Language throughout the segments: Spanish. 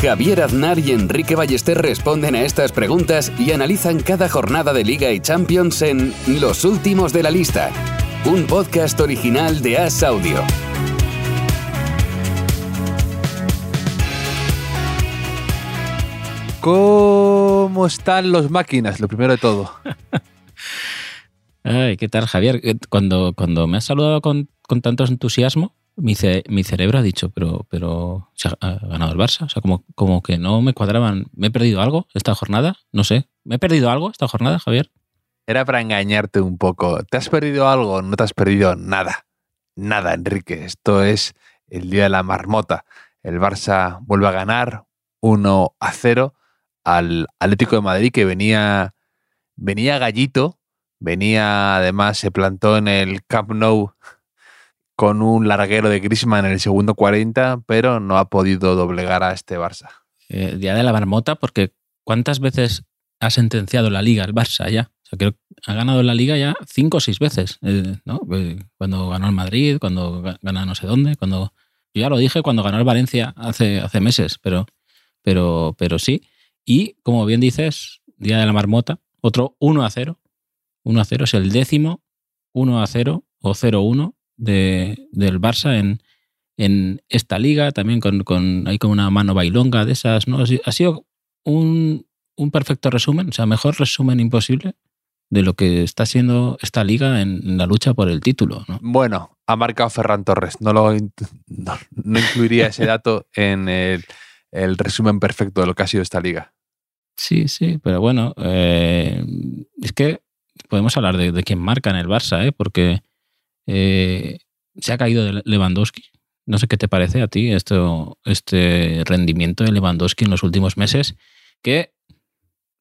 Javier Aznar y Enrique Ballester responden a estas preguntas y analizan cada jornada de Liga y Champions en Los Últimos de la Lista, un podcast original de As Audio. ¿Cómo están los máquinas? Lo primero de todo. Ay, ¿qué tal, Javier? Eh, Cuando, cuando me has saludado con, con tanto entusiasmo, mi, ce- mi cerebro ha dicho, pero, pero se ha, ha ganado el Barça. O sea, como, como que no me cuadraban. ¿Me he perdido algo esta jornada? No sé. ¿Me he perdido algo esta jornada, Javier? Era para engañarte un poco. ¿Te has perdido algo? No te has perdido nada. Nada, Enrique. Esto es el día de la marmota. El Barça vuelve a ganar 1 a 0 al Atlético de Madrid que venía, venía gallito. Venía, además, se plantó en el Camp Nou con un larguero de Griezmann en el segundo 40, pero no ha podido doblegar a este Barça. Eh, día de la marmota, porque ¿cuántas veces ha sentenciado la Liga el Barça ya? O sea, creo que ha ganado la Liga ya cinco o seis veces, eh, ¿no? Eh, Cuando ganó el Madrid, cuando ga- gana no sé dónde, cuando... Yo ya lo dije cuando ganó el Valencia hace, hace meses, pero, pero, pero sí. Y, como bien dices, Día de la Marmota, otro 1 a 0. 1 a 0 es el décimo 1 a 0 o 0-1 de, del Barça en, en esta liga, también con, con, ahí con una mano bailonga de esas. ¿no? Ha si- ha sido un, un perfecto resumen, o sea, mejor resumen imposible de lo que está siendo esta liga en, en la lucha por el título. ¿no? Bueno, ha marcado Ferran Torres. No, lo, no incluiría ese dato en el, el resumen perfecto de lo que ha sido esta liga. Sí, sí, pero bueno, eh, es que podemos hablar de, de quién marca en el Barça, ¿eh? porque eh, se ha caído de Lewandowski. No sé qué te parece a ti esto, este rendimiento de Lewandowski en los últimos meses, que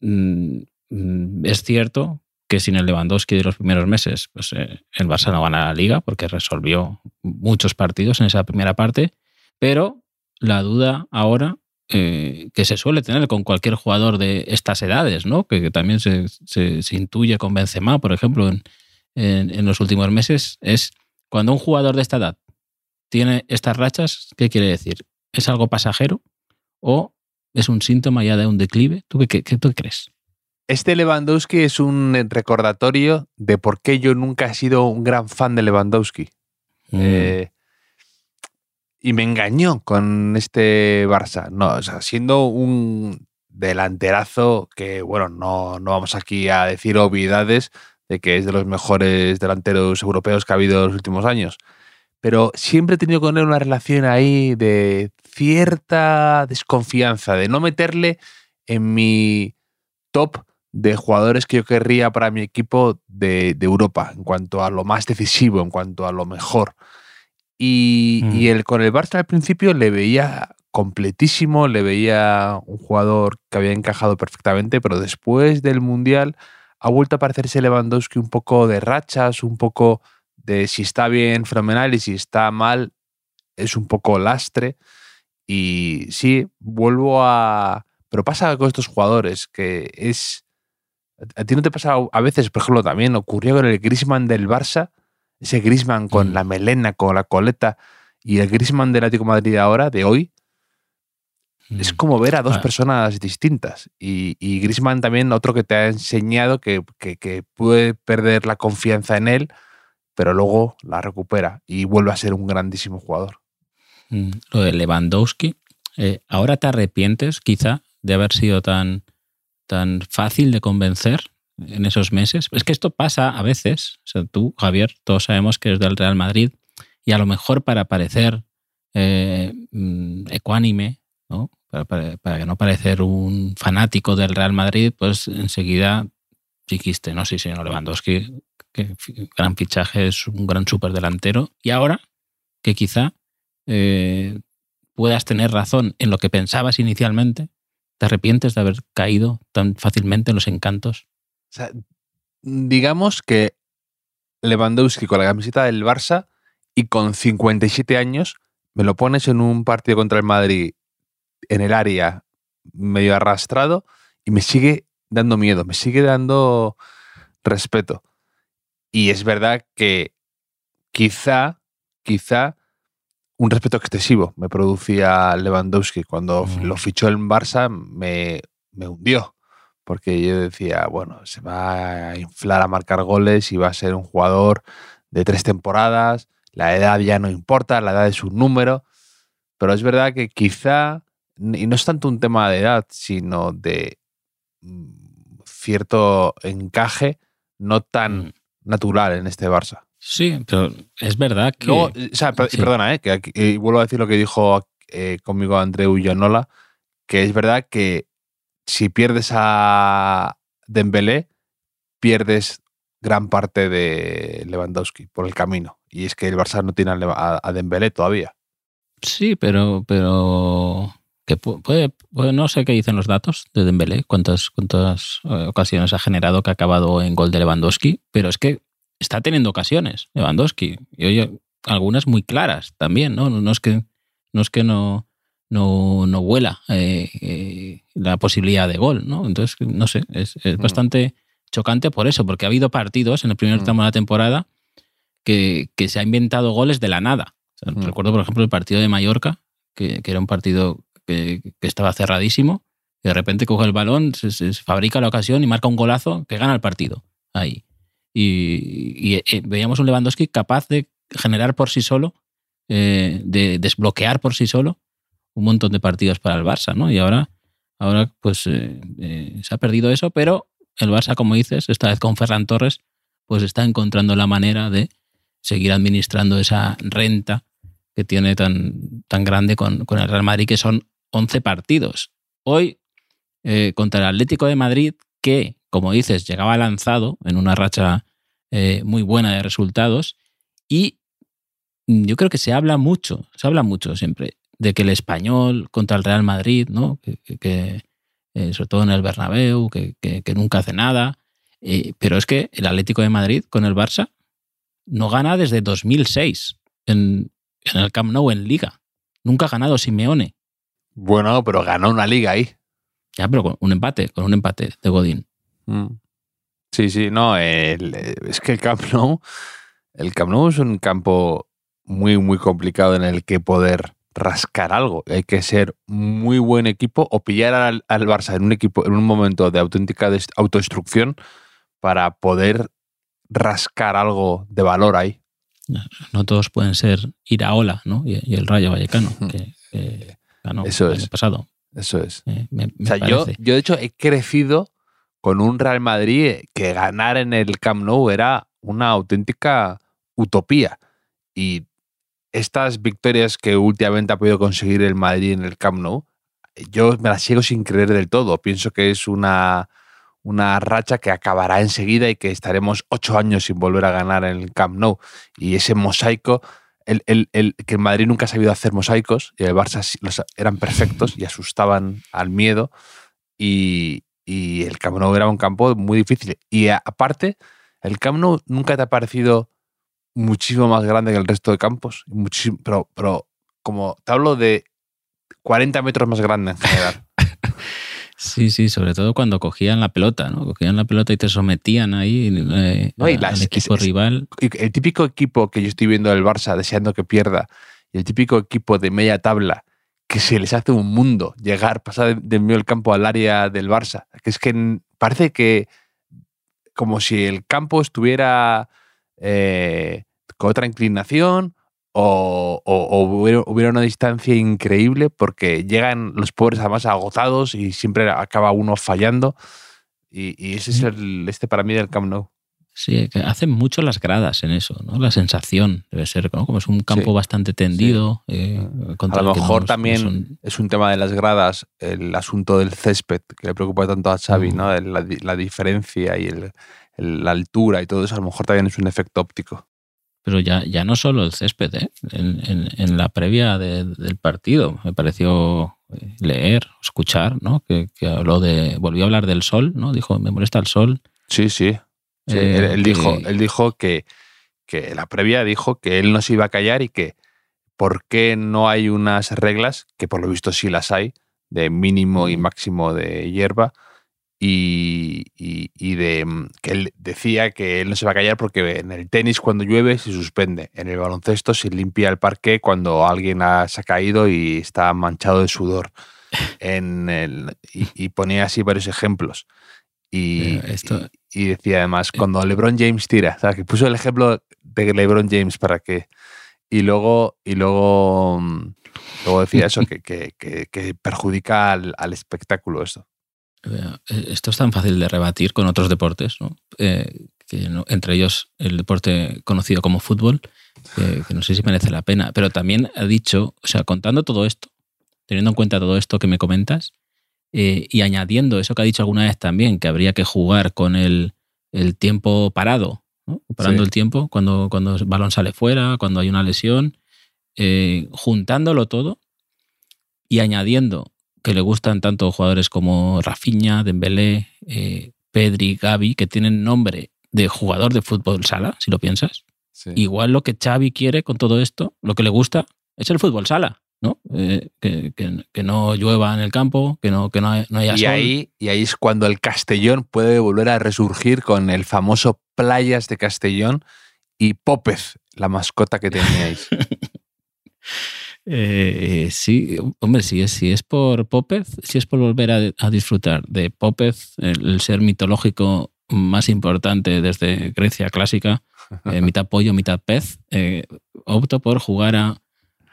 mm, es cierto que sin el Lewandowski de los primeros meses, pues eh, el Barça no gana la liga porque resolvió muchos partidos en esa primera parte, pero la duda ahora eh, que se suele tener con cualquier jugador de estas edades, ¿no? Que, también se, se- se intuye con Benzema, por ejemplo, en, en- en los últimos meses, es cuando un jugador de esta edad tiene estas rachas, ¿qué quiere decir? ¿Es algo pasajero o es un síntoma ya de un declive? ¿Tú qué, qué- qué tú crees? Este Lewandowski es un recordatorio de por qué yo nunca he sido un gran fan de Lewandowski. Mm, Eh, y me engañó con este Barça. No, o sea, siendo un delanterazo que, bueno, no, no vamos aquí a decir obviedades de que es de los mejores delanteros europeos que ha habido en los últimos años. Pero siempre he tenido con él una relación ahí de cierta desconfianza, de no meterle en mi top de jugadores que yo querría para mi equipo de, de Europa, en cuanto a lo más decisivo, en cuanto a lo mejor. Y, Mm. y el, con el Barça al principio le veía completísimo, le veía un jugador que había encajado perfectamente, pero después del Mundial ha vuelto a parecerse Lewandowski un poco de rachas, un poco de si está bien, fenomenal, y si está mal, es un poco lastre. Y sí, vuelvo a... Pero pasa con estos jugadores, que es... ¿A ti no te pasa a veces, por ejemplo, también ocurrió con el Griezmann del Barça? Ese Griezmann con Mm. la melena, con la coleta, y el Griezmann del Atlético de Madrid ahora, de hoy, es mm. como ver a dos Ah. personas distintas. Y, y Griezmann también, otro que te ha enseñado que, que, que puede perder la confianza en él, pero luego la recupera y vuelve a ser un grandísimo jugador. Mm, Lo de Lewandowski, eh, ¿ahora te arrepientes quizá de haber sido tan, tan fácil de convencer en esos meses? Es que esto pasa a veces. O sea, tú, Javier, todos sabemos que eres del Real Madrid y a lo mejor para parecer eh, mm, ecuánime, ¿no? Para, para- no parecer un fanático del Real Madrid, pues enseguida dijiste, no, sí, señor Lewandowski, que gran fichaje, es un gran superdelantero. Y ahora que quizá eh, puedas tener razón en lo que pensabas inicialmente, ¿te arrepientes de haber caído tan fácilmente en los encantos? O sea, digamos que Lewandowski con la camiseta del Barça y con 57 años me lo pones en un partido contra el Madrid en el área medio arrastrado y me sigue dando miedo, me sigue dando respeto. Y es verdad que quizá, quizá un respeto excesivo me producía Lewandowski. Cuando Mm. lo fichó el Barça me, me hundió. Porque yo decía, bueno, se va a inflar a marcar goles y va a ser un jugador de tres temporadas. La edad ya no importa, la edad es un número. Pero es verdad que quizá, y no es tanto un tema de edad, sino de mm, cierto encaje no tan Mm. natural en este Barça. Sí, pero es verdad que. Luego, eh, o sea, per- sí. perdona, eh, que aquí- eh, vuelvo a decir lo que dijo eh, conmigo Andreu Ionola, que es verdad que si pierdes a Dembélé, pierdes gran parte de Lewandowski por el camino. Y es que el Barça no tiene a, a Dembélé todavía. Sí, pero. pero que pu- puede, puede- no sé qué dicen los datos de Dembélé, cuántas, cuántas eh, ocasiones ha generado que ha acabado en gol de Lewandowski, pero es que está teniendo ocasiones Lewandowski. Y oye, algunas muy claras también, ¿no? No es que no, es que no, no, no vuela eh, eh, la posibilidad de gol, ¿no? Entonces, no sé, es, es Mm. bastante chocante por eso, porque ha habido partidos en el primer Mm. tramo de la temporada que, que se ha inventado goles de la nada. O sea, Mm. Recuerdo, por ejemplo, el partido de Mallorca, que, que era un partido que, estaba cerradísimo, y de repente coge el balón, se, fabrica la ocasión y marca un golazo que gana el partido. Ahí. Y, y, eh, veíamos un Lewandowski capaz de generar por sí solo, eh, de desbloquear por sí solo un montón de partidos para el Barça, ¿no? Y ahora, ahora pues eh, eh, se ha perdido eso, pero el Barça, como dices, esta vez con Ferran Torres, pues está encontrando la manera de seguir administrando esa renta que tiene tan, tan grande con, con el Real Madrid, que son 11 partidos. Hoy, eh, contra el Atlético de Madrid, que, como dices, llegaba lanzado en una racha eh, muy buena de resultados, y yo creo que se habla mucho, se habla mucho siempre de que el español contra el Real Madrid, ¿no? que, eh, sobre todo en el Bernabéu, que, nunca hace nada, pero es que el Atlético de Madrid con el Barça no gana desde 2006 en, en el Camp Nou en Liga. Nunca ha ganado Simeone. Bueno, pero ganó una liga ahí. Ya, pero con un empate, con un empate de Godín. Mm. Sí, sí, no, el- es que el Camp Nou, el Camp Nou es un campo muy, muy complicado en el que poder rascar algo. Hay que ser muy buen equipo o pillar al, al Barça en un equipo, en un momento de auténtica des- autodestrucción para poder rascar algo de valor ahí. No todos pueden ser Iraola ¿no? y, y el Rayo Vallecano, Ujú. que, que ganó Eso el es. año pasado. Eso es. Eh, me, me O sea, yo, yo de hecho he crecido con un Real Madrid que ganar en el Camp Nou era una auténtica utopía. Y estas victorias que últimamente ha podido conseguir el Madrid en el Camp Nou, yo me las sigo sin creer del todo. Pienso que es una, una racha que acabará enseguida y que estaremos ocho años sin volver a ganar en el Camp Nou. Y ese mosaico, el, el- el- que el Madrid nunca ha sabido hacer mosaicos y el Barça los eran perfectos y asustaban al miedo. Y, y el Camp Nou era un campo muy difícil. Y aparte, el Camp nunca te ha parecido muchísimo más grande que el resto de campos. Muchísimo, pero, pero como te hablo de 40 metros más grande en general. Sí, sí, sobre todo cuando cogían la pelota, ¿no? Cogían la pelota y te sometían ahí eh, No, y a- las- al equipo es- rival. El típico equipo que yo estoy viendo del Barça deseando que pierda, y el típico equipo de media tabla que se les hace un mundo llegar, pasar de- del medio del campo al área del Barça. Que es que parece que como si el campo estuviera eh, con otra inclinación o, o- o hubiera, hubiera una distancia increíble porque llegan los pobres además agotados y siempre acaba uno fallando. Y, y ese es el, este para mí del Camp Nou. Sí, que hacen mucho las gradas en eso, ¿no? La sensación debe ser, ¿no? Como es un campo Sí. bastante tendido. eh, contra A lo mejor no- también son- es un tema de las gradas, el asunto del césped, que le preocupa tanto a Xavi, Mm. ¿no? La, la diferencia y el- el- la altura y todo eso, a lo mejor también es un efecto óptico. Pero ya, ya no solo el césped, ¿eh? En, en- en la previa de- del partido me pareció eh, leer, escuchar, ¿no? Que, que habló de. Volvió a hablar del sol, ¿no? Dijo, me molesta el sol. Sí, sí. Sí, Eh, él, él que- dijo, él dijo que, que la previa dijo que él no se iba a callar y que por qué no hay unas reglas, que por lo visto sí las hay, de mínimo y máximo de hierba, y, y- y de mm, que él decía que él no se va a callar porque en el tenis cuando llueve se suspende, en el baloncesto se limpia el parque cuando alguien ha- se ha caído y está manchado de sudor. En el, y, y ponía así varios ejemplos. Y, esto- y- decía además, cuando LeBron James tira, o sea, que puso el ejemplo de LeBron James para que. Y luego, y luego, mm, luego decía eso, que, que- que- que perjudica al, al espectáculo eso. Eh, Esto es tan fácil de rebatir con otros deportes, ¿no? Eh, que no- entre ellos el deporte conocido como fútbol, que, que no sé si merece la pena. Pero también ha dicho, o sea, contando todo esto, teniendo en cuenta todo esto que me comentas, eh, y añadiendo eso que ha dicho alguna vez también, que habría que jugar con el, el tiempo parado, ¿no? parando Sí. el tiempo cuando, cuando el balón sale fuera, cuando hay una lesión, eh, juntándolo todo y añadiendo que le gustan tanto jugadores como Rafinha, Dembélé, eh, Pedri, Gavi, que tienen nombre de jugador de fútbol sala, si lo piensas. Igual lo que Xavi quiere con todo esto, lo que le gusta, es el fútbol sala, ¿no? Eh, que, que- que no llueva en el campo, que no, que no, hay- no haya Y sol. ahí, y ahí es cuando el Castellón puede volver a resurgir con el famoso Playas de Castellón y Pópez, la mascota que teníais. Eh, sí, hombre, si es, si es por Pópez, si es por volver a, a disfrutar de Pópez, el, el ser mitológico más importante desde Grecia clásica, eh, mitad pollo, mitad pez, eh, opto por jugar a,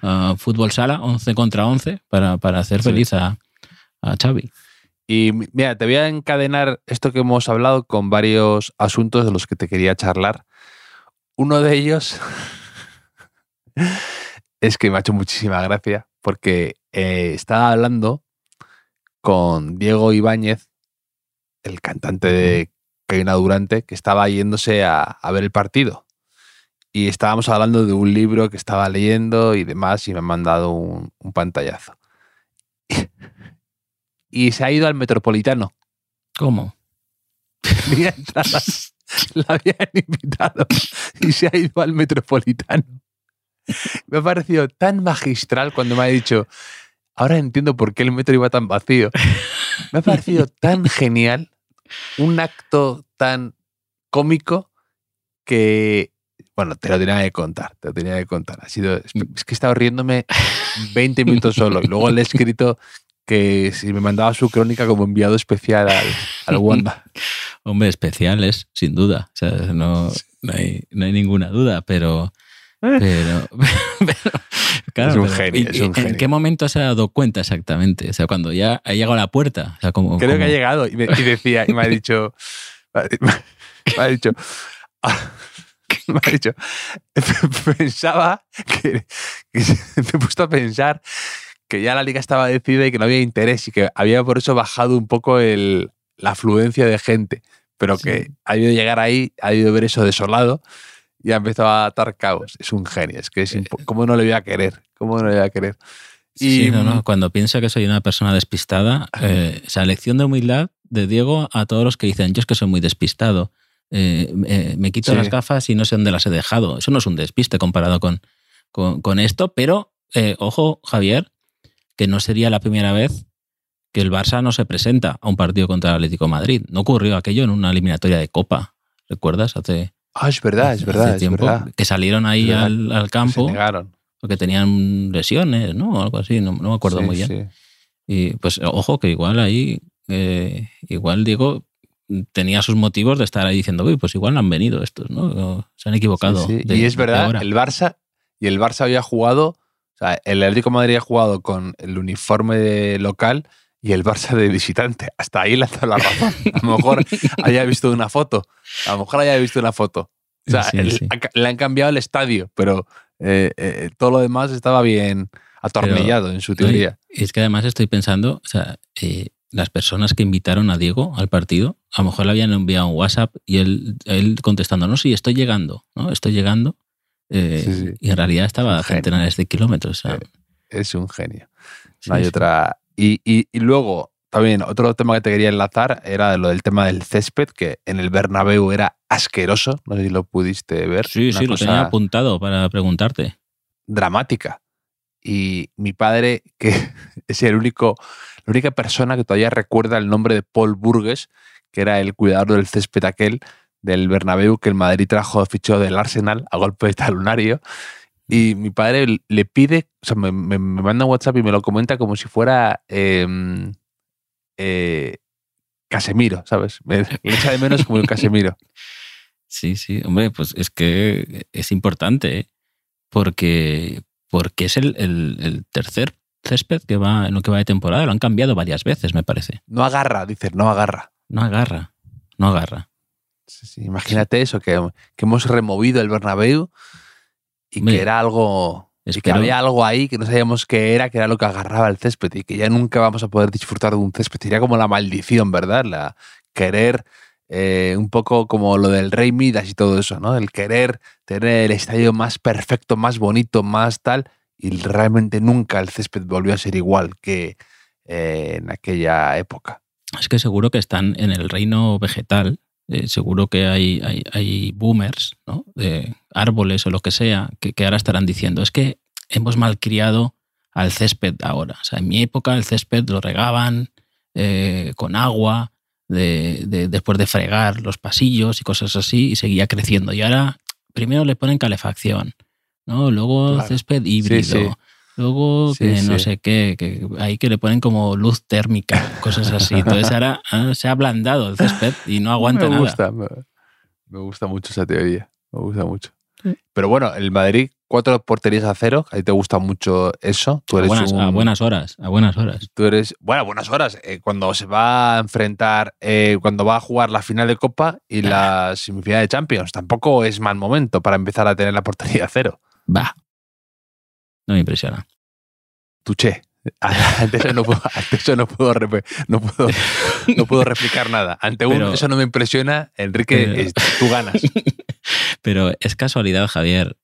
a fútbol sala 11 contra 11 para, para hacer Sí. feliz a, a Xavi. Y mira, te voy a encadenar esto que hemos hablado con varios asuntos de los que te quería charlar. Uno de ellos es que me ha hecho muchísima gracia porque eh, estaba hablando con Diego Ibáñez, el cantante de Caína Durante, que estaba yéndose a, a ver el partido. Y estábamos hablando de un libro que estaba leyendo y demás, y me han mandado un, un pantallazo. Y se ha ido al Metropolitano. ¿Cómo? La habían invitado y se ha ido al Metropolitano. Me ha parecido tan magistral cuando me ha dicho, ahora entiendo por qué el metro iba tan vacío. Me ha parecido tan genial, un acto tan cómico que, bueno, te lo tenía que contar, te lo tenía que contar. Ha sido, es que he estado riéndome 20 minutos solo y luego le he escrito que si me mandaba su crónica como enviado especial al, al Wanda. Hombre, especiales, sin duda. O sea, no, no, hay, no hay ninguna duda, pero. Pero, pero, claro, Es un pero, genio, ¿y- es un ¿En genio. qué momento se ha dado cuenta exactamente? O sea, cuando ya ha llegado a la puerta. O sea, como, Creo que ha llegado y, me- y decía, y me ha dicho, me ha dicho, me ha dicho, pensaba que, que me he puesto a pensar que ya la liga estaba decidida y que no había interés y que había por eso bajado un poco el, la afluencia de gente, pero que ha ido llegar ahí, ha ido ver eso desolado y ha empezado a atar cabos. Es un genio, es que es ¿cómo no le voy a querer? ¿Cómo no le voy a querer? Sí, Y- no, no, Cuando pienso que soy una persona despistada, eh, esa lección de humildad de Diego a todos los que dicen, yo es que soy muy despistado, eh, eh, me quito Sí. las gafas y no sé dónde las he dejado. Eso no es un despiste comparado con, con, con esto, pero eh, ojo, Javier, que no sería la primera vez que el Barça no se presenta a un partido contra el Atlético de Madrid. No ocurrió aquello en una eliminatoria de Copa, ¿recuerdas? Hace, Ah, es verdad, es hace verdad, es tiempo, verdad. que salieron ahí al, al Se campo negaron. porque tenían lesiones, ¿no? O algo así, no, no me acuerdo Sí, muy bien. sí. Y pues ojo que igual ahí, eh, igual Diego tenía sus motivos de estar ahí diciendo, uy, pues igual no han venido estos, ¿no? O se han equivocado. Sí, sí. de- y es verdad, el Barça y el Barça había jugado, o sea, el Atlético de Madrid ha jugado con el uniforme de local y el Barça de visitante. Hasta ahí le ha dado la razón. A lo mejor haya visto una foto. A lo mejor haya visto una foto. O sea, Sí, el- sí. ha ca- le han cambiado el estadio, pero eh, eh, todo lo demás estaba bien atornillado en su teoría. y es que además estoy pensando, o sea, eh, las personas que invitaron a Diego al partido, a lo mejor le habían enviado un WhatsApp y él, él contestando, no, sí, estoy llegando, ¿no? Estoy llegando. Sí. Y en realidad estaba a centenares de kilómetros. o sea, Es un genio. No hay otra. Y, y- y luego, también, otro tema que te quería enlazar era lo del tema del césped, que en el Bernabéu era asqueroso, no sé si lo pudiste ver. Sí, sí, lo tenía apuntado para preguntarte. dramática. Y mi padre, que es el único, la única persona que todavía recuerda el nombre de Paul Burgues, que era el cuidador del césped aquel del Bernabéu que el Madrid trajo fichó del Arsenal a golpe de talonario. Y mi padre le pide, o sea, me, me- me manda un WhatsApp y me lo comenta como si fuera em, eh, Casemiro, ¿sabes? Me, le echa de menos como un Casemiro. Sí, sí, hombre, pues es que es importante, ¿eh? porque, porque es el, el- el tercer césped que va en lo que va de temporada. Lo han cambiado varias veces, me parece. No agarra, dice, no agarra. No agarra, no agarra. Sí, sí, Imagínate eso, que, que hemos removido el Bernabéu y Hombre, que era algo... Y que había algo ahí que no sabíamos qué era, que era lo que agarraba el césped y que ya nunca vamos a poder disfrutar de un césped. Sería como la maldición, ¿verdad? La querer, eh, un poco como lo del Rey Midas y todo eso, ¿no? El querer tener el estadio más perfecto, más bonito, más tal, y realmente nunca el césped volvió a ser igual que eh, en aquella época. Es que seguro que están en el reino vegetal. Eh, seguro que hay, hay, hay boomers, ¿no? De árboles o lo que sea, que, que ahora estarán diciendo, es que hemos malcriado al césped ahora. O sea, en mi época el césped lo regaban eh, con agua, de, de- después de fregar los pasillos y cosas así, y seguía creciendo. Y ahora primero le ponen calefacción, ¿no? Luego Claro. césped híbrido. sí. Luego Sí, que no sí. sé qué, que ahí que le ponen como luz térmica, cosas así. Entonces ahora ah, se ha ablandado el césped y no aguanta me nada. Gusta, me, me gusta mucho esa teoría. Me gusta mucho. Sí. Pero bueno, el Madrid, cuatro porterías a cero. A ti te gusta mucho eso. Tú A eres buenas, un- a buenas horas, a buenas horas. Tú eres, bueno, a buenas horas. eh, cuando se va a enfrentar, eh, cuando va a jugar la final de Copa y la semifinal de Champions, tampoco es mal momento para empezar a tener la portería a cero. Va. No me impresiona. Tuché. Ante eso no puedo, ante eso no puedo, no puedo, no puedo replicar nada. Ante un, Pero- eso no me impresiona, Enrique, Pero- es- tú ganas. Pero es casualidad, Javier,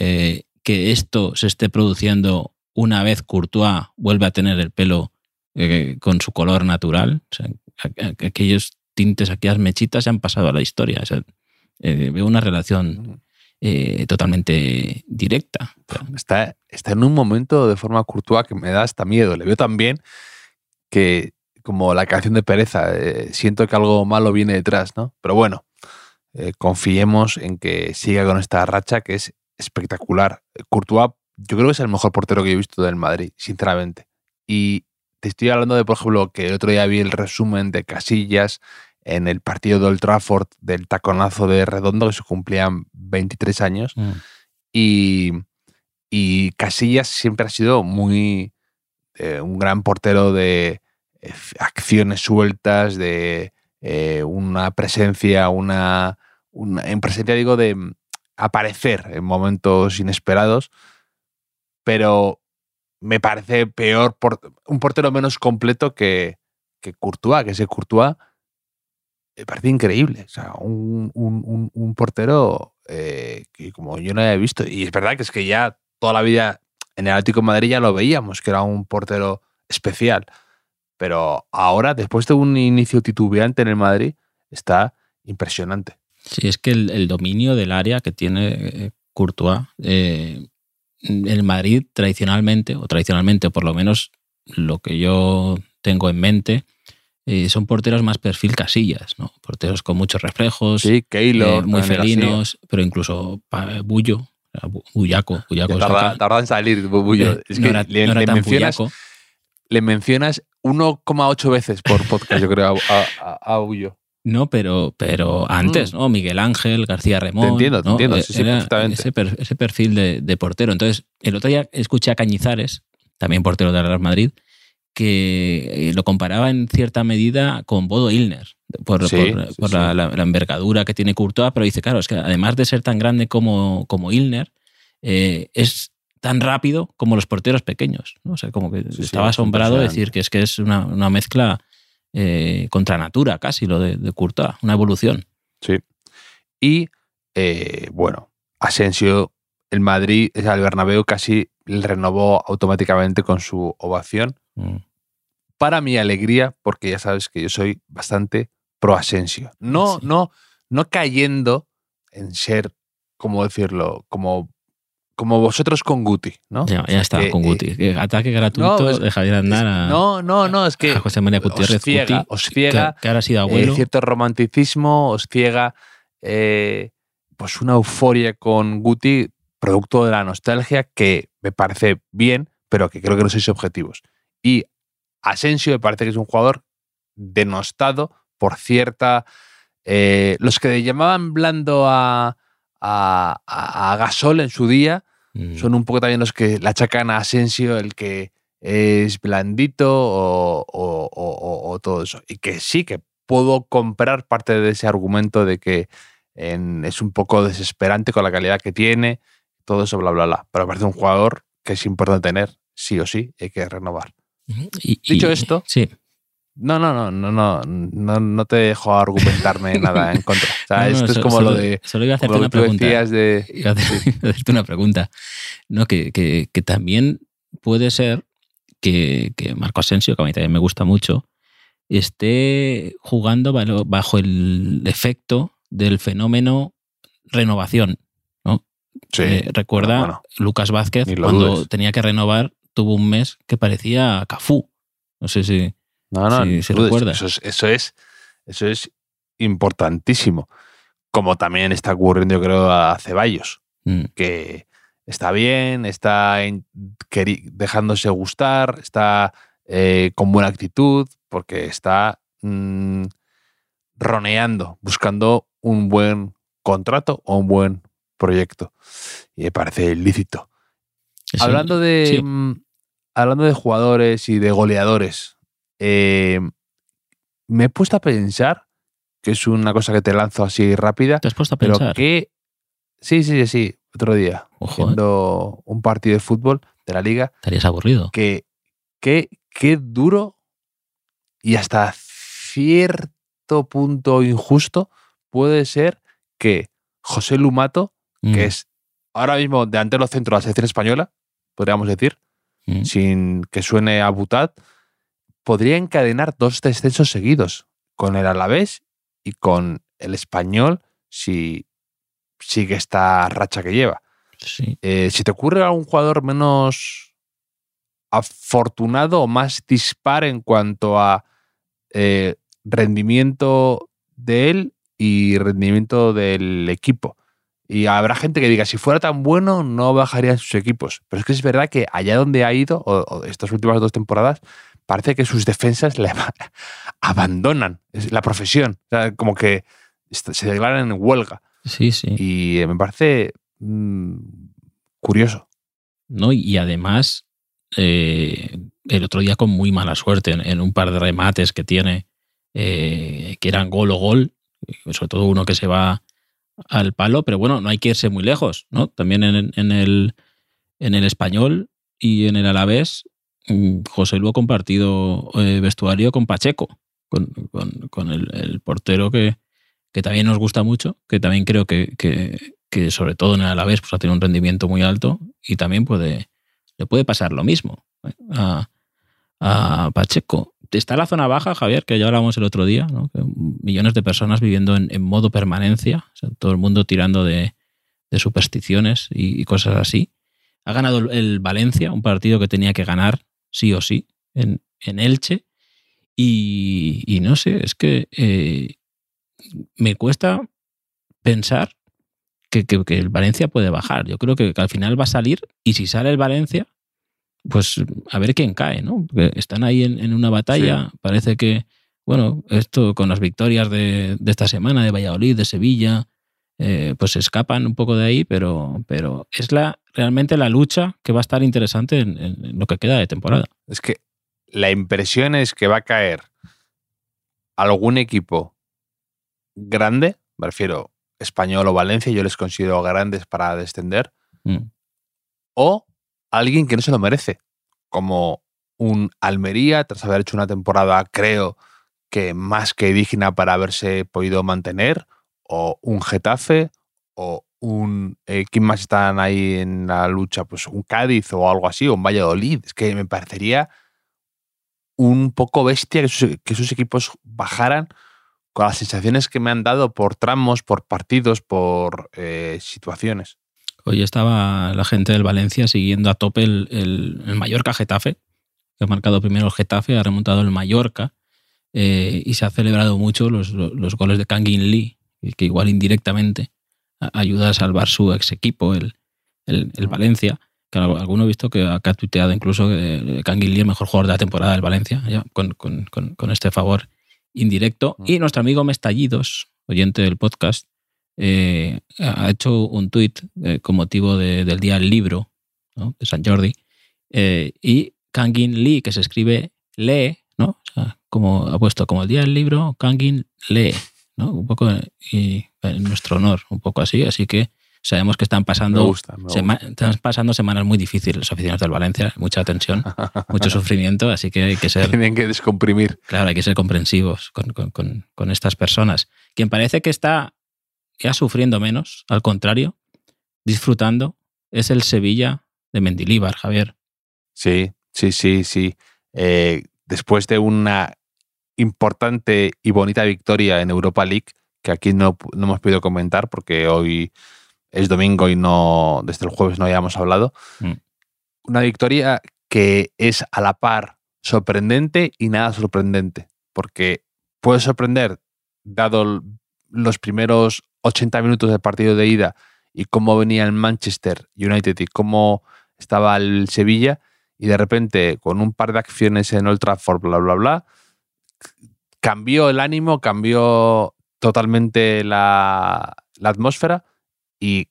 eh, que esto se esté produciendo una vez Courtois vuelve a tener el pelo eh, con su color natural. O sea, aquellos tintes, aquellas mechitas se han pasado a la historia. O sea, eh, veo una relación eh, totalmente directa. Está, está en un momento de forma Courtois que me da hasta miedo. Le veo tan bien que, como la canción de Pereza, eh, siento que algo malo viene detrás, ¿no? Pero bueno, eh, confiemos en que siga con esta racha que es espectacular. Courtois, yo creo que es el mejor portero que he visto del Madrid, sinceramente. Y te estoy hablando de, por ejemplo, que el otro día vi el resumen de Casillas en el partido de Old Trafford del taconazo de Redondo, que se cumplían 23 años. Mm. Y, y Casillas siempre ha sido muy eh, un gran portero de eh, acciones sueltas, de eh, una presencia, una, una- en presencia digo de mm, aparecer en momentos inesperados, pero me parece peor, por, un portero menos completo que, que Courtois, que ese Courtois me parece increíble. O sea, un, un- un- portero eh, que como yo no había visto. Y es verdad que es que ya toda la vida en el Atlético Madrid ya lo veíamos, que era un portero especial. Pero ahora, después de un inicio titubeante en el Madrid, está impresionante. Sí, es que el, dominio del área que tiene eh, Courtois, eh, el Madrid tradicionalmente, o tradicionalmente, por lo menos lo que yo tengo en mente, eh, son porteros más perfil casillas, ¿no? Porteros con muchos reflejos, Sí, eh, Keylor, muy era así. felinos, pero incluso Bullo, Bullaco, Bullaco tarda, en salir, Bullo. Eh, Es no que era, le, no era le tan mencionas, le mencionas 1,8 veces por podcast, yo creo, a, a, a Bullo. No, pero, pero antes, ¿no? Miguel Ángel, García Remón. Mm. Te entiendo, te ¿no? entiendo, Eh, sí, perfectamente. Ese, per- ese perfil de, de portero. Entonces, el otro día escuché a Cañizares, también portero del Real Madrid, que eh, lo comparaba en cierta medida con Bodo Ilner, por, Sí, por- sí, por sí. La, la- la envergadura que tiene Courtois, pero dice, claro, es que además de ser tan grande como, como Ilner, eh, es tan rápido como los porteros pequeños. ¿no? O sea, como que estaba es asombrado de decir que es que es una, una mezcla eh, contra natura casi lo de, de Courtois, una evolución. Sí. Y eh, bueno, Asensio, el Madrid, el Bernabéu casi renovó automáticamente con su ovación. Mm. Para mi alegría, porque ya sabes que yo soy bastante pro Asensio. No, Sí. no, no cayendo en ser, ¿cómo decirlo? Como, como vosotros con Guti, ¿no? Ya, ya está, con eh, Guti. Que Ataque gratuito es- de Javier Aznar a, No, no, no, es que a José María Gutiérrez os ciega, Guti, os ciega que, que ahora ha sido eh, abuelo. cierto romanticismo, os ciega eh, pues una euforia con Guti, producto de la nostalgia, que me parece bien, pero que creo que no sois objetivos. Y Asensio me parece que es un jugador denostado por cierta. eh, los que llamaban blando a, a, Gasol en su día Mm. son un poco también los que le achacan a Asensio el que es blandito o, o- o- o- o todo eso. Y que sí, que puedo comprar parte de ese argumento de que en- es un poco desesperante con la calidad que tiene, todo eso, bla, bla, bla. Pero me parece un jugador que es importante tener, sí o sí, hay que renovar. Y- dicho y- esto, sí. No, no, no, no, no, no, no te dejo argumentarme nada en contra. O sea, No, no, esto es como solo, lo de Solo iba a hacerte una pregunta. de Iba a hacerte una pregunta. No, que, que- que también puede ser que, que Marco Asensio, que a mí también me gusta mucho, esté jugando bajo el efecto del fenómeno renovación. Sí, Eh, recuerda, bueno, Lucas Vázquez, cuando dudes. tenía que renovar, tuvo un mes que parecía Cafú. No sé si. No, no, Sí, ni se recuerda. Eso es, eso es, eso es importantísimo. Como también está ocurriendo, yo creo, a Ceballos, Mm, que está bien, está dejándose gustar, está eh, con buena actitud, porque está mm, roneando, buscando un buen contrato o un buen proyecto. Y me parece lícito. eso- Hablando de, sí. Mm, hablando de jugadores y de goleadores, eh, me he puesto a pensar, que es una cosa que te lanzo así rápida, ¿Te has puesto a pero pensar? que... Sí, sí, sí, otro día, Ojo, ¿eh? viendo un partido de fútbol de la liga, Estarías aburrido. que qué qué duro y hasta cierto punto injusto puede ser que José Lumato, Mm, que es ahora mismo delantero centro de la selección española, podríamos decir, mm. sin que suene a Butat, podría encadenar dos descensos seguidos con el Alavés y con el Español si sigue esta racha que lleva. Sí. Eh, si te ocurre algún jugador menos afortunado o más dispar en cuanto a eh, rendimiento de él y rendimiento del equipo. Y habrá gente que diga, si fuera tan bueno, no bajarían sus equipos. Pero es que es verdad que allá donde ha ido, o, o estas últimas dos temporadas, parece que sus defensas le abandonan la profesión. O sea, como que se declaran en huelga. Sí, sí. Y eh, me parece mm, curioso. ¿no? Y además, eh, el otro día con muy mala suerte en, en un par de remates que tiene, eh, que eran gol o gol, sobre todo uno que se va al palo, pero bueno, no hay que irse muy lejos, ¿no? También en, en el, en el español y en el alavés, mm, José Lu ha compartido eh, vestuario con Pacheco, con, con- con el, el portero que, que también nos gusta mucho, que también creo que, que- que sobre todo en el Alavés pues, ha tenido un rendimiento muy alto y también puede, le puede pasar lo mismo ¿eh? A Pacheco. Está la zona baja, Javier, que ya hablamos el otro día, millones de personas viviendo en, modo permanencia, todo el mundo tirando de, supersticiones y, cosas así. Ha ganado el, Valencia, un partido que tenía que ganar sí o sí en, en Elche. Y, no sé, es que eh, me cuesta pensar que, que- que el Valencia puede bajar. Yo creo que, que al final va a salir y si sale el Valencia, pues a ver quién cae, ¿no? Porque están ahí en, en una batalla. Parece que, bueno, esto con las victorias de, de esta semana, de Valladolid, de Sevilla, eh, pues se escapan un poco de ahí, pero, pero es la realmente la lucha que va a estar interesante en lo que queda de temporada. Es que la impresión es que va a caer algún equipo grande, me refiero español o Valencia, yo les considero grandes para descender, Mm. o alguien que no se lo merece, como un Almería, tras haber hecho una temporada, creo que más que digna para haberse podido mantener, o un Getafe, o un. eh, ¿Quién más están ahí en la lucha? Pues un Cádiz o algo así, o un Valladolid. Es que me parecería un poco bestia que sus, equipos bajaran con las sensaciones que me han dado por tramos, por partidos, por eh, situaciones. Hoy estaba la gente del Valencia siguiendo a tope el, el, el Mallorca Getafe, que ha marcado primero el Getafe, ha remontado el Mallorca eh, y se ha celebrado mucho los, los goles de Kangin Lee, que igual indirectamente ayuda a salvar su ex equipo, el, el, el Valencia. Que alguno he visto que ha tuiteado incluso que Kangin Lee el mejor jugador de la temporada del Valencia, ya, con, con, con, con este favor indirecto. Y nuestro amigo Mestallidos, oyente del podcast, eh, ha hecho un tuit eh, con motivo de, del Día del Libro ¿no? de San Jordi. Eh, y Kangin Lee, que se escribe lee, ¿no? O sea, como ha puesto como el Día del Libro, Kangin lee, ¿no? Un poco y, en nuestro honor, un poco así. Así que sabemos que están pasando, Me gusta, me sema- gusta. están pasando semanas muy difíciles los aficionados del Valencia, mucha tensión, mucho sufrimiento, así que hay que ser Tienen que descomprimir. Claro, hay que ser comprensivos con, con- con- con estas personas. Quien parece que está ya sufriendo menos, al contrario, disfrutando, es el Sevilla de Mendilíbar, Javier. Sí, sí, sí, sí. Eh, después de una importante y bonita victoria en Europa League, que aquí no, no hemos podido comentar porque hoy es domingo y no desde el jueves no hayamos hablado. Mm. Una victoria que es a la par sorprendente y nada sorprendente, porque puede sorprender dado los primeros 80 minutos del partido de ida y cómo venía el Manchester United y cómo estaba el Sevilla y de repente con un par de acciones en Old Trafford, bla, bla, bla, cambió el ánimo, cambió totalmente la, atmósfera y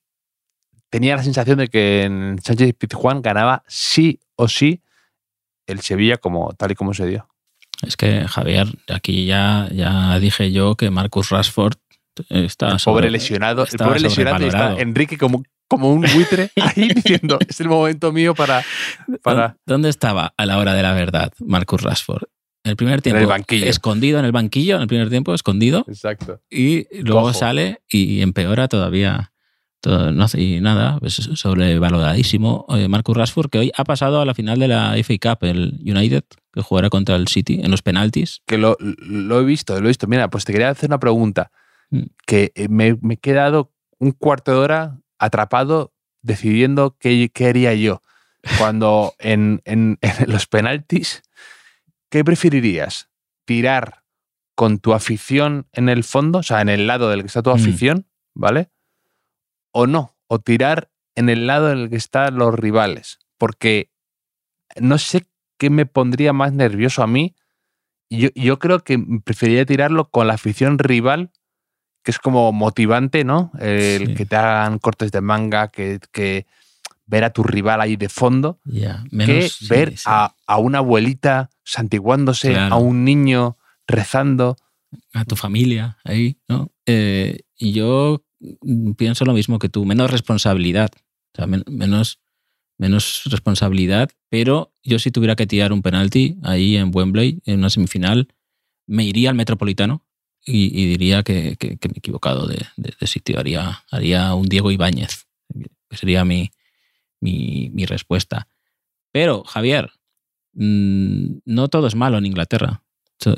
tenía la sensación de que en Sánchez Pizjuán ganaba sí o sí el Sevilla como tal y como se dio. Es que, Javier, aquí ya, ya dije yo que Marcus Rashford está El sobre- pobre lesionado, el pobre lesionado está. Enrique como, como un buitre ahí diciendo, es el momento mío para... para... ¿Dónde estaba a la hora de la verdad Marcus Rashford? En el primer tiempo, el banquillo. escondido en el banquillo, en el primer tiempo, escondido, Exacto. y luego Cojo. sale y empeora todavía. Todo, no hace nada, pues sobrevaloradísimo. Eh, Marcus Rashford, que hoy ha pasado a la final de la FA Cup, el United, que jugará contra el City en los penaltis. Que lo, lo he visto, lo he visto. Mira, pues te quería hacer una pregunta. Mm. Que eh, me, me he quedado un cuarto de hora atrapado decidiendo qué, qué haría yo. Cuando en, en- en los penaltis, ¿qué preferirías? ¿Tirar con tu afición en el fondo, o sea, en el lado del que está tu Mm. afición, ¿vale? O no, o tirar en el lado en el que están los rivales. Porque no sé qué me pondría más nervioso a mí. Yo, yo creo que preferiría tirarlo con la afición rival, que es como motivante, ¿no? El Sí. que te hagan cortes de manga, que, que ver a tu rival ahí de fondo, que menos, sí, ver sí. A, a una abuelita santiguándose, Claro. a un niño rezando. a tu familia ahí, ¿no? Eh, y yo pienso lo mismo que tú, menos responsabilidad, o sea, men- menos, menos responsabilidad, pero yo si tuviera que tirar un penalti ahí en Wembley, en una semifinal, me iría al Metropolitano y, diría que, que- me he equivocado de, sitio, haría, haría un Diego Ibáñez, que sería mi, mi, respuesta. Pero, Javier, mm, no todo es malo en Inglaterra.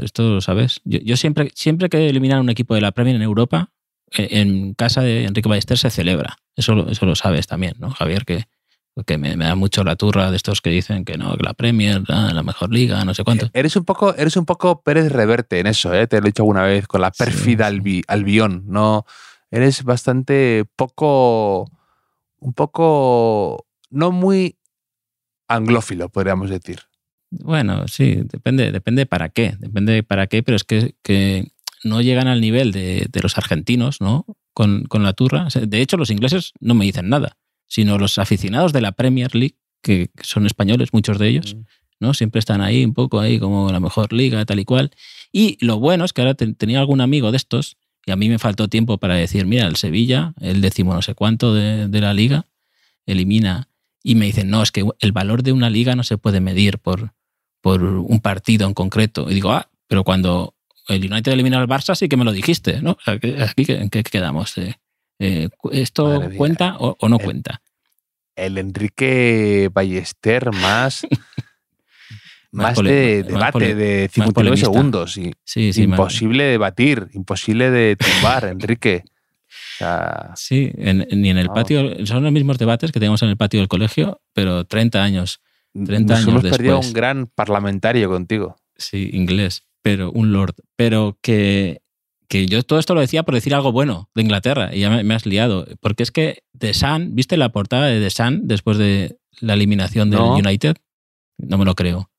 Esto, lo sabes. Yo, yo siempre, siempre que eliminan un equipo de la Premier en Europa, eh, en casa de Enrique Ballester se celebra. Eso, eso lo sabes también, ¿no, Javier? Que, que me, me da mucho la turra de estos que dicen que no, que la Premier, ah, la mejor liga, no sé cuánto. Eres un poco, eres un poco Pérez Reverte en eso, ¿eh? te lo he dicho alguna vez, con la Sí, pérfida sí. albi- albión. No, eres bastante poco, un poco, no muy anglófilo, podríamos decir. Bueno, sí, depende, depende para qué, depende para qué, pero es que, que no llegan al nivel de, de los argentinos, ¿no? Con, con la turra. De hecho, los ingleses no me dicen nada, sino los aficionados de la Premier League, que son españoles, muchos de ellos, ¿no? Siempre están ahí, un poco ahí como la mejor liga, tal y cual. Y lo bueno es que ahora te- tenía algún amigo de estos, y a mí me faltó tiempo para decir, mira, el Sevilla, el décimo no sé cuánto de, de la liga, elimina. Y me dicen, no, es que el valor de una liga no se puede medir por, por un partido en concreto. Y digo, ah, pero cuando el United eliminó al Barça sí que me lo dijiste, ¿no? O sea, que ¿Aquí en qué quedamos? Eh, eh, ¿Esto Madre cuenta o, o no El- cuenta? El Enrique Ballester más, más, de debate de más 59 polemista. segundos. Y, Sí, sí, imposible debatir, imposible de tumbar, Enrique. O sea, Sí, en- ni en el patio. Son los mismos debates que teníamos en el patio del colegio, pero 30 años. 30 nos años hemos perdido después. un gran parlamentario contigo. Sí, inglés, pero un lord. Pero que, que yo todo esto lo decía por decir algo bueno de Inglaterra y ya me, me has liado. Porque es que The Sun, ¿viste la portada de The Sun después de la eliminación del No. United? No me lo creo.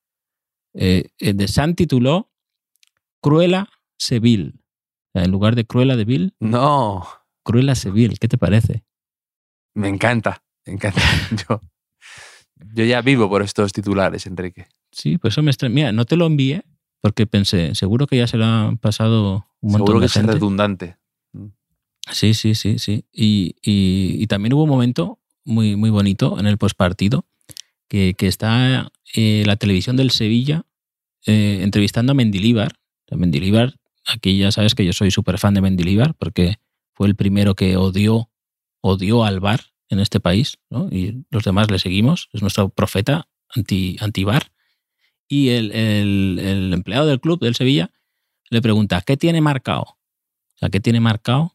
Eh, eh, The Sun tituló Cruella Seville. O sea, En lugar de Cruella de Vil, No, Cruella Seville. ¿Qué te parece? me encanta, me encanta. Yo, yo ya vivo por estos titulares, Enrique. Sí, pues eso me extra... Mira, no te lo envié porque pensé, seguro que ya se lo han pasado un montón Seguro de que es redundante. Sí, sí, sí, sí. Y, y- y también hubo un momento muy, muy bonito en el postpartido que, que está eh, la televisión del Sevilla eh, entrevistando a Mendilíbar. A Mendilíbar, aquí ya sabes que yo soy súper fan de Mendilíbar porque fue el primero que odió, odió al bar en este país, ¿no? Y los demás le seguimos, es nuestro profeta anti, anti-bar. Y el, el- el empleado del club del Sevilla le pregunta, ¿qué tiene marcado? O sea, ¿qué tiene marcado?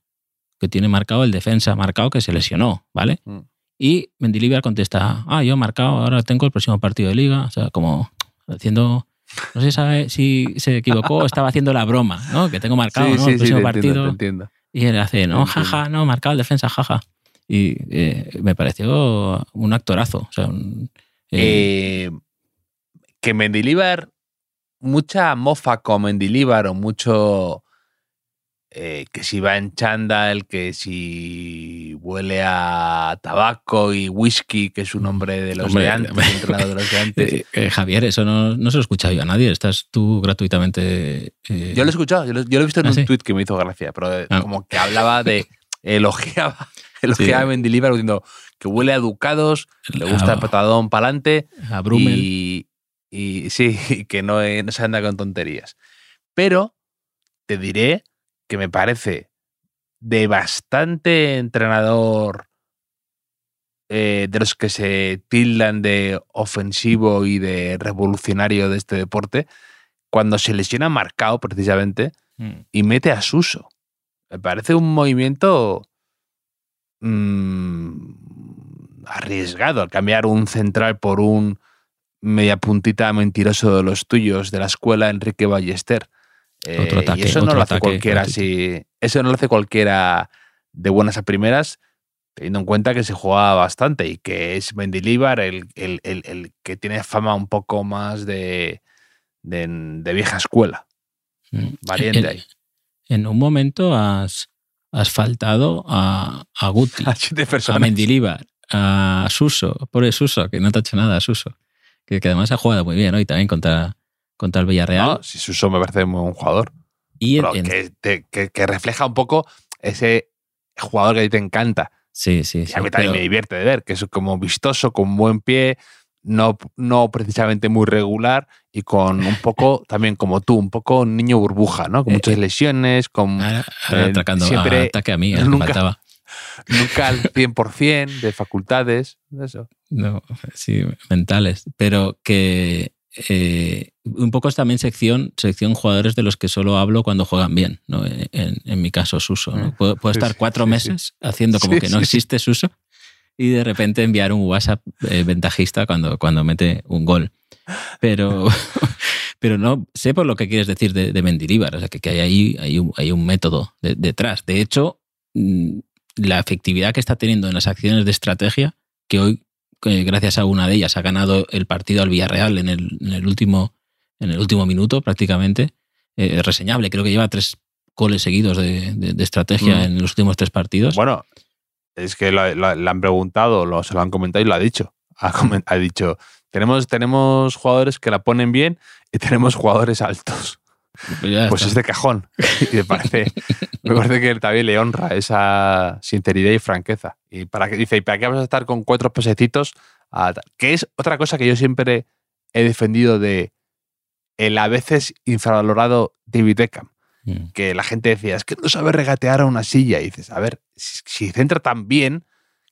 que tiene marcado el defensa marcado que se lesionó, ¿vale? Mm. Y Mendilibar contesta, ah, yo he marcado, ahora tengo el próximo partido de liga, o sea, como haciendo, no se sabe si se equivocó o estaba haciendo la broma, ¿no? Que tengo marcado, ¿no? el próximo te partido. entiendo, te entiendo. Y él hace, no, jaja, no, marcado el defensa, jaja. Y eh, me pareció un actorazo. O sea, un- eh, Eh, que Mendilíbar, mucha mofa con Mendilíbar o mucho eh, que si va en chándal, que si huele a tabaco y whisky, que es un hombre de los Hombre, de antes, hombre. entrenador de los de antes. eh, eh, Javier, eso no, no se lo he escuchado yo a nadie. Estás tú gratuitamente. eh, Yo lo he escuchado, yo lo, yo lo he visto en ¿Ah, un sí? tuit que me hizo gracia, pero Ah. como que hablaba de. elogiaba, elogiaba a Mendilíbar diciendo que huele a ducados, le gusta a- el patadón para adelante a Brummel. Y, y sí, que no, eh, no se anda con tonterías. Pero te diré que me parece de bastante entrenador eh, de los que se tildan de ofensivo y de revolucionario de este deporte, cuando se lesiona marcado precisamente Mm. y mete a Suso. Me parece un movimiento mm, arriesgado al cambiar un central por un media puntita mentiroso de los tuyos de la escuela Enrique Ballester. Eh, Otro ataque, y eso no lo hace ataque cualquiera así. Eso no lo hace cualquiera de buenas a primeras, teniendo en cuenta que se juega bastante y que es Mendilíbar el, el- el- el que tiene fama un poco más de, de, de vieja escuela. Valiente En- ahí. En un momento has, has faltado a, a Guti, A a personas. Mendilíbar, a Suso, pobre Suso, que no te ha hecho nada, Suso. Que, que además ha jugado muy bien hoy también contra, contra el Villarreal. No, si Suso me parece muy buen jugador. y en- que, te- que- que refleja un poco ese jugador que a ti te encanta. sí, sí, Y sí. a mí también pero- me divierte de ver, que es como vistoso, con buen pie, no, no precisamente muy regular y con un poco, también como tú, un poco niño burbuja, ¿no? Con Eh, muchas lesiones, con ahora, ahora eh, atacando, siempre- ataque a mí, nunca- faltaba. Nunca al 100% de facultades. Eso. No, sí, mentales. Pero que eh, un poco es también sección, sección jugadores de los que solo hablo cuando juegan bien, ¿no? En, en mi caso, Suso. ¿no? Mm. Puedo, puedo Sí, estar cuatro sí, meses haciendo como que no existe Suso y de repente enviar un WhatsApp eh, ventajista cuando, cuando mete un gol. Pero, pero no sé por lo que quieres decir de, de Mendilibar. O sea, que, que hay ahí hay un, hay un método de- detrás. De hecho, mm, la efectividad que está teniendo en las acciones de estrategia, que hoy, eh, gracias a una de ellas, ha ganado el partido al Villarreal en el, en el último, en el último minuto prácticamente, eh, es reseñable. Creo que lleva tres goles seguidos de, de- de estrategia Mm. en los últimos tres partidos. Bueno, es que le han preguntado, lo, se lo han comentado y lo ha dicho. Ha, ha dicho, tenemos, tenemos jugadores que la ponen bien y tenemos jugadores altos. Pues Pues es de cajón. Y me parece, me parece que también le honra esa sinceridad y franqueza. Y para que dice, ¿y para qué vamos a estar con cuatro? A tal? que es otra cosa que yo siempre he defendido de el a veces infravalorado David Beckham. Mm. Que la gente decía, es que no sabe regatear a una silla. Y dices, a ver, si, si centra tan bien,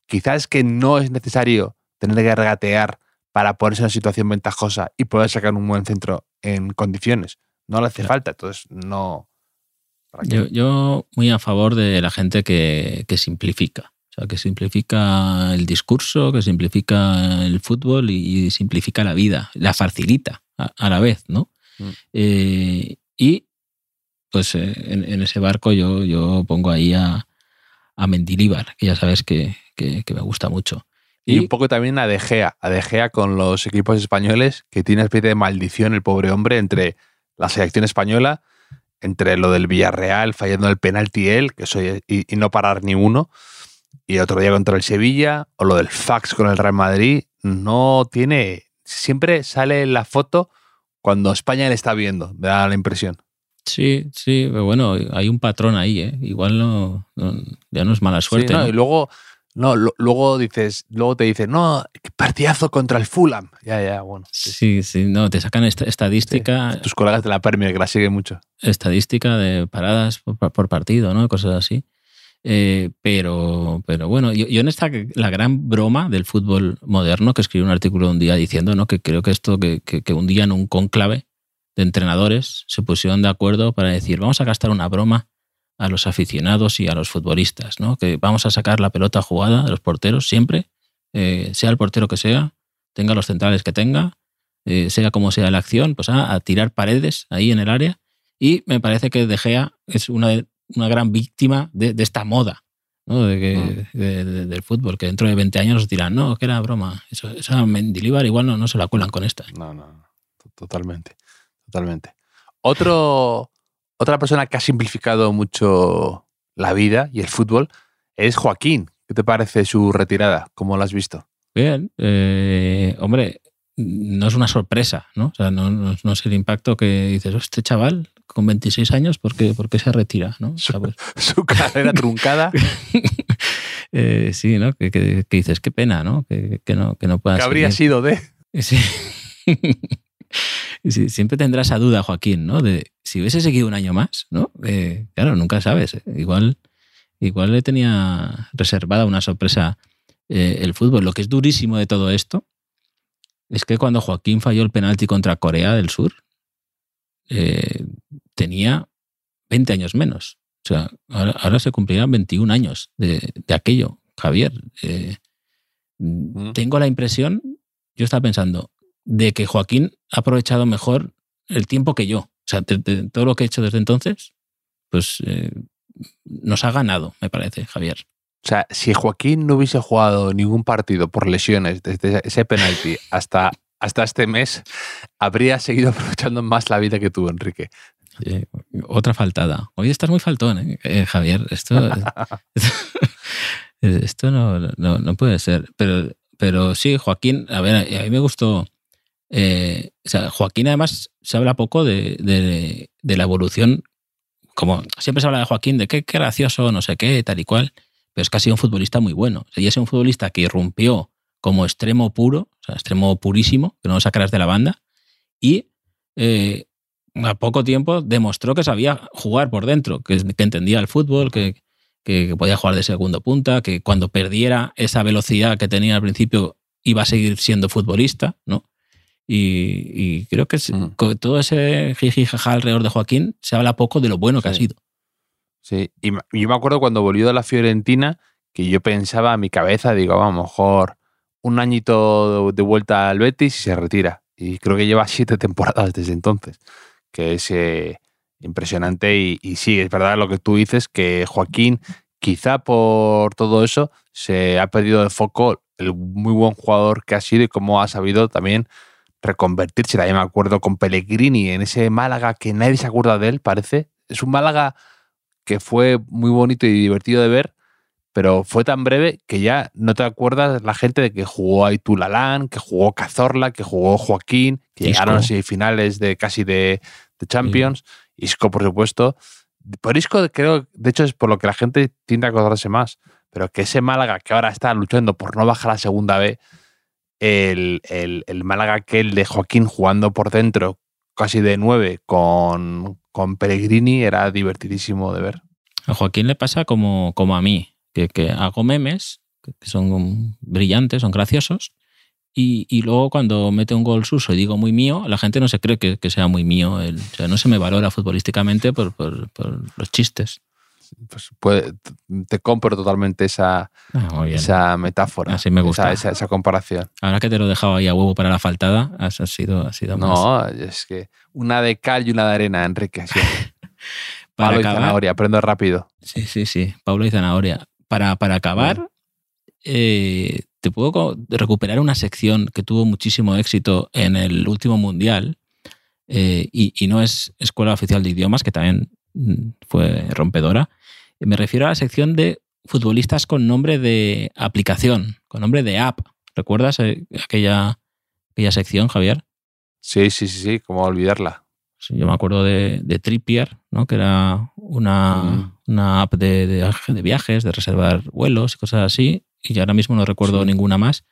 quizás es que no es necesario tener que regatear para ponerse en una situación ventajosa y poder sacar un buen centro en condiciones. No le hace falta, entonces no. Yo, yo, muy a favor de la gente que, que, simplifica. O sea, que simplifica el discurso, que simplifica el fútbol y, simplifica la vida, la facilita a, la vez, ¿no? Mm. Eh, y pues eh, en, en, ese barco yo, yo pongo ahí a, a Mendilíbar, que ya sabes que, que, que me gusta mucho. Y, un poco también a De Gea, a De Gea con los equipos españoles, que tiene una especie de maldición el pobre hombre entre la selección española, entre lo del Villarreal fallando el penalti él, que soy, y, no parar ni uno, y otro día contra el Sevilla, o lo del fax con el Real Madrid, no tiene, siempre sale la foto cuando España le está viendo, me da la impresión. Sí, sí, pero bueno, hay un patrón ahí, ¿eh? Igual no, ya no es mala suerte. Y luego no, luego dices, luego te dicen, no, partidazo contra el Fulham. Ya, ya, bueno. Sí, sí, no, te sacan esta estadística. Tus colegas de la Premier, que la siguen mucho. Estadística de paradas por, partido, ¿no? Cosas así. Eh, pero, pero bueno, yo, en esta, la gran broma del fútbol moderno, que escribí un artículo un día diciendo, ¿no? Que creo que esto, que, que un día en un conclave de entrenadores se pusieron de acuerdo para decir, vamos a gastar una broma a los aficionados y a los futbolistas, ¿no? Que vamos a sacar la pelota jugada de los porteros siempre, eh, sea el portero que sea, tenga los centrales que tenga, eh, sea como sea la acción, pues a, tirar paredes ahí en el área. Y me parece que De Gea es una, una gran víctima de, esta moda ¿no? de mm. del fútbol, que dentro de 20 años nos dirán, no, que era broma. Eso, esa Mendilibar igual no, no se la cuelan con esta. No, no, totalmente, totalmente. Otro, otra persona que ha simplificado mucho la vida y el fútbol es Joaquín. ¿Qué te parece su retirada? ¿Cómo lo has visto? Bien, eh, hombre, no es una sorpresa, ¿no? O sea, no, es el impacto que dices, este chaval con 26 años, ¿por qué, se retira? ¿no? Su, carrera truncada. Eh, sí, ¿no? Que, dices, qué pena, ¿no? Que, no, que no pueda Que habría sido de. Sí. Siempre tendrá esa duda, Joaquín, ¿no? De si hubiese seguido un año más, ¿no? Eh, claro, nunca sabes. ¿eh? Igual, igual le tenía reservada una sorpresa eh, el fútbol. Lo que es durísimo de todo esto es que cuando Joaquín falló el penalti contra Corea del Sur, tenía 20 años menos. O sea, ahora, se cumplirán 21 años de, aquello, Javier. Mm. Tengo la impresión, yo estaba pensando, de que Joaquín ha aprovechado mejor el tiempo que yo. O sea, todo lo que he hecho desde entonces, pues eh, nos ha ganado, me parece, Javier. O sea, si Joaquín no hubiese jugado ningún partido por lesiones desde ese penalti hasta, hasta este mes, habría seguido aprovechando más la vida que tú, Enrique. otra faltada. Hoy estás muy faltón, ¿eh? Eh, Javier. Esto, esto, no, no, puede ser. Pero, pero sí, Joaquín, a ver, a mí me gustó eh, Joaquín además se habla poco de, la evolución, como siempre se habla de Joaquín, de qué, gracioso, no sé qué, tal y cual, pero es que ha sido un futbolista muy bueno. y es un futbolista que irrumpió como extremo puro, o sea, extremo purísimo, que no lo sacarás de la banda, y eh, a poco tiempo demostró que sabía jugar por dentro, que, entendía el fútbol, que, que, podía jugar de segundo punta, que cuando perdiera esa velocidad que tenía al principio iba a seguir siendo futbolista, ¿no? Y, creo que mm. con todo ese jiji jaja alrededor de Joaquín se habla poco de lo bueno que ha sido. Sí, y yo me acuerdo cuando volvió de la Fiorentina que yo pensaba a mi cabeza, digo, a lo mejor un añito de vuelta al Betis y se retira. Y creo que lleva siete temporadas desde entonces, que es eh, impresionante. Y, y, sí, es verdad lo que tú dices, que Joaquín, quizá por todo eso, se ha perdido de foco el muy buen jugador que ha sido y cómo ha sabido también reconvertirse. También me acuerdo con Pellegrini en ese Málaga que nadie se acuerda de él, parece. Es un Málaga que fue muy bonito y divertido de ver, pero fue tan breve que ya no te acuerdas la gente de que jugó Aitulalán, que jugó Cazorla, que jugó Joaquín, que llegaron a semifinales de casi de, Champions. Isco, por supuesto. Por Isco, creo, de hecho, es por lo que la gente tiende a acordarse más. Pero que ese Málaga que ahora está luchando por no bajar a la segunda B, el, el, Málaga aquel de Joaquín jugando por dentro, casi de nueve, con, con Pellegrini, era divertidísimo de ver. A Joaquín le pasa como, como a mí, que, que hago memes, que son brillantes, son graciosos, Y, y luego cuando mete un gol Suso y digo muy mío, la gente no se cree que, que sea muy mío. El- no se me valora futbolísticamente por- por los chistes. Pues puede- te compro totalmente esa, Ah, esa metáfora. Así me gusta. Esa, esa- esa comparación. Ahora que te lo he dejado ahí a huevo para la faltada, has, has sido, has sido más. No, es que una de cal y una de arena, Enrique. Para Palo y zanahoria, aprendo rápido. Sí, sí, sí. Pablo y Zanahoria. Para, para acabar, eh, te puedo recuperar una sección que tuvo muchísimo éxito en el último mundial. eh, y, y no es Escuela Oficial de Idiomas, que también fue rompedora. Me refiero a la sección de futbolistas con nombre de aplicación, con nombre de app. ¿Recuerdas eh, aquella, aquella sección, Javier? Sí, sí, sí, sí, cómo olvidarla. Sí, yo me acuerdo de, de Trippier, ¿no? que era una, Mm. una app de, de- de viajes, de reservar vuelos y cosas así, y ahora mismo no recuerdo Sí. ninguna más.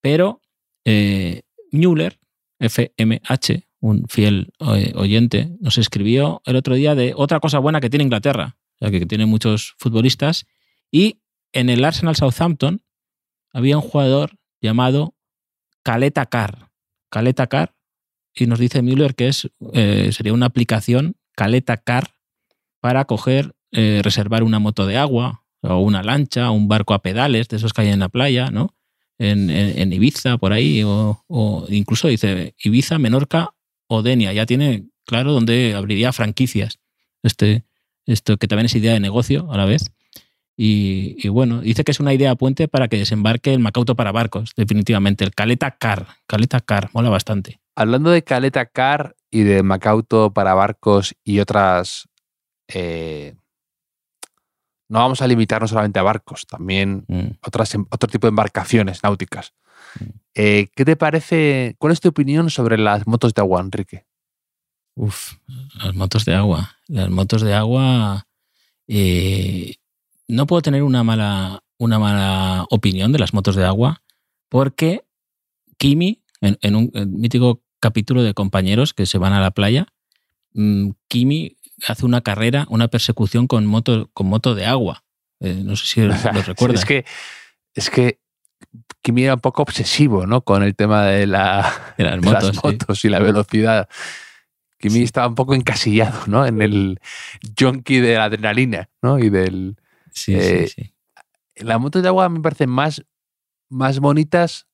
Pero eh, Müller, FMH, un fiel oyente, nos escribió el otro día de otra cosa buena que tiene Inglaterra, sea, que tiene muchos futbolistas, y en el Arsenal Southampton había un jugador llamado Caleta Carr. Caleta Carr, y nos dice Müller que es, eh, sería una aplicación, Caleta Car, para coger, eh, reservar una moto de agua, o una lancha, o un barco a pedales, de esos que hay en la playa, ¿no? En Ibiza, por ahí, o, o incluso dice Ibiza, Menorca o Denia. Ya tiene claro dónde abriría franquicias. Este, esto que también es idea de negocio a la vez. Y, y bueno, dice que es una idea puente para que desembarque el Macauto para barcos, definitivamente. El Caleta Car. Caleta Car, mola bastante. Hablando de Caleta Car y de Macauto para barcos y otras. eh, no vamos a limitarnos solamente a barcos, también Mm. otras, em- otro tipo de embarcaciones náuticas. Eh, ¿Qué te parece? ¿Cuál es tu opinión sobre las motos de agua, Enrique? Uf, las motos de agua. Las motos de agua. eh, no puedo tener una mala, una mala opinión de las motos de agua porque Kimi, en, en un en mítico capítulo de compañeros que se van a la playa, mm, Kimi hace una carrera, una persecución con moto, con moto de agua. Eh, no sé si lo recuerdas. Es que, es que Kimi era un poco obsesivo, ¿no? Con el tema de, la, de las de motos. las sí. motos y la velocidad. Kimi Sí. estaba un poco encasillado, ¿no? En el junkie de la adrenalina, ¿no? Y del. Sí, Eh, sí, sí. Las motos de agua me parecen más, más bonitas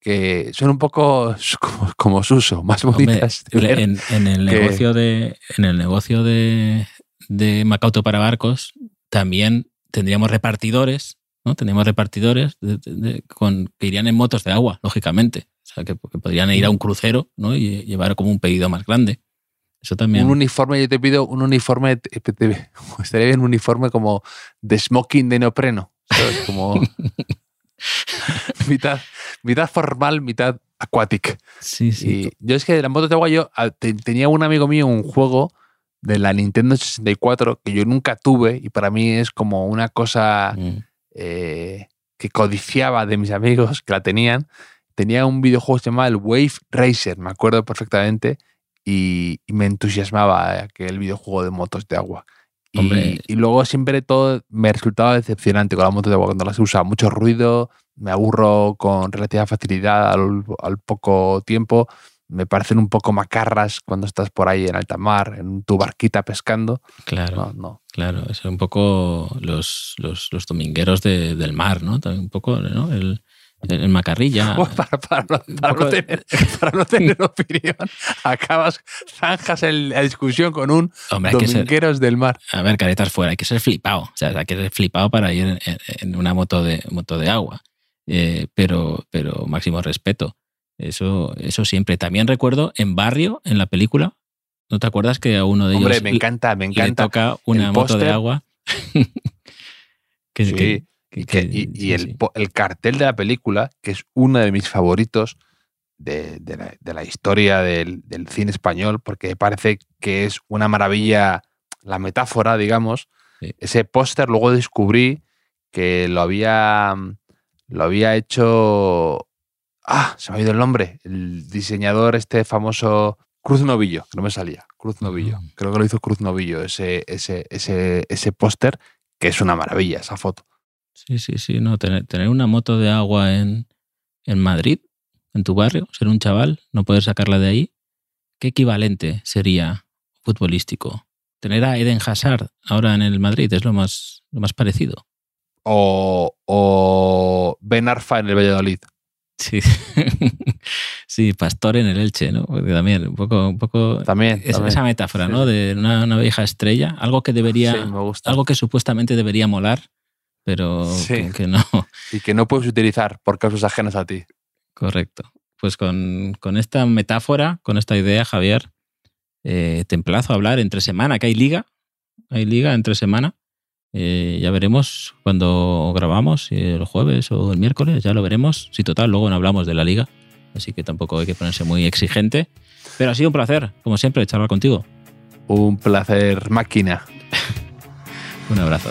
que son un poco como, como Suso, más bonitas. en, en el que- negocio de en el negocio de, de Macauto para barcos también tendríamos repartidores, ¿no? Tendríamos repartidores de- de- de- con, que irían en motos de agua, lógicamente. O sea, que, que podrían ir a un crucero, ¿no? Y llevar como un pedido más grande. Eso también. Un uniforme, yo te pido un uniforme, te- te- te- estaría bien un uniforme como de smoking de neopreno, ¿sabes? Como mitad, mitad formal, mitad aquatic. sí, sí. Y yo es que de las motos de agua, yo te- tenía un amigo mío un juego de la Nintendo 64 que yo nunca tuve y para mí es como una cosa Mm. Eh, que codiciaba de mis amigos que la tenían. Tenía un videojuego llamaba el Wave Racer, me acuerdo perfectamente, y, y me entusiasmaba aquel videojuego de motos de agua. Y, luego siempre todo me resultaba decepcionante con las motos de agua cuando las usaba. Mucho ruido, me aburro con relativa facilidad al, al poco tiempo. Me parecen un poco macarras cuando estás por ahí en alta mar, en tu barquita pescando. Claro, No, no. claro. Es un poco los, los, los domingueros de- del mar, ¿no? También un poco, ¿no? El, el macarrilla. Para, para no, para tener, para no tener opinión, acabas, zanjas el- la discusión con un Hombre, que ser, domingueros del mar. A ver, caretas fuera, hay que ser flipado. O sea, hay que ser flipado para ir en una moto de, moto de agua. Eh, pero, pero máximo respeto. Eso, eso siempre. También recuerdo en Barrio, en la película, ¿no te acuerdas que a uno de Hombre, ellos me encanta, me le encanta. toca una moto de agua? que, Sí, que- y, que- que- y- y sí, el, sí. po- el cartel de la película, que es uno de mis favoritos de, de la, de la historia del, del cine español, porque parece que es una maravilla la metáfora, digamos. Ese póster luego descubrí que lo había, lo había hecho... Ah, se me ha ido el nombre. El diseñador este famoso Cruz Novillo, que no me salía. Cruz Novillo. Mm. Creo que lo hizo Cruz Novillo, ese, ese, ese, ese póster, que es una maravilla esa foto. Sí, sí, sí. No, tener, tener una moto de agua en, en Madrid, en tu barrio, ser un chaval, no poder sacarla de ahí, ¿qué equivalente sería futbolístico? Tener a Eden Hazard ahora en el Madrid es lo más, lo más parecido. O, o Ben Arfa en el Valladolid. Sí. sí, Pastor en el Elche, ¿no? Porque también, un poco, un poco También. es- también. esa metáfora, Sí, ¿no? De una, una vieja estrella, algo que debería, Sí, me gusta. algo que supuestamente debería molar, pero Sí. que, que no. Y que no puedes utilizar por causas ajenas a ti. Correcto. Pues con, con esta metáfora, con esta idea, Javier, eh, te emplazo a hablar entre semana, que hay liga, hay liga entre semana. Eh, ya veremos cuando grabamos, el jueves o el miércoles, ya lo veremos. Si total, luego no hablamos de la liga, así que tampoco hay que ponerse muy exigente. Pero ha sido un placer, como siempre, charlar contigo. Un placer máquina. Un abrazo.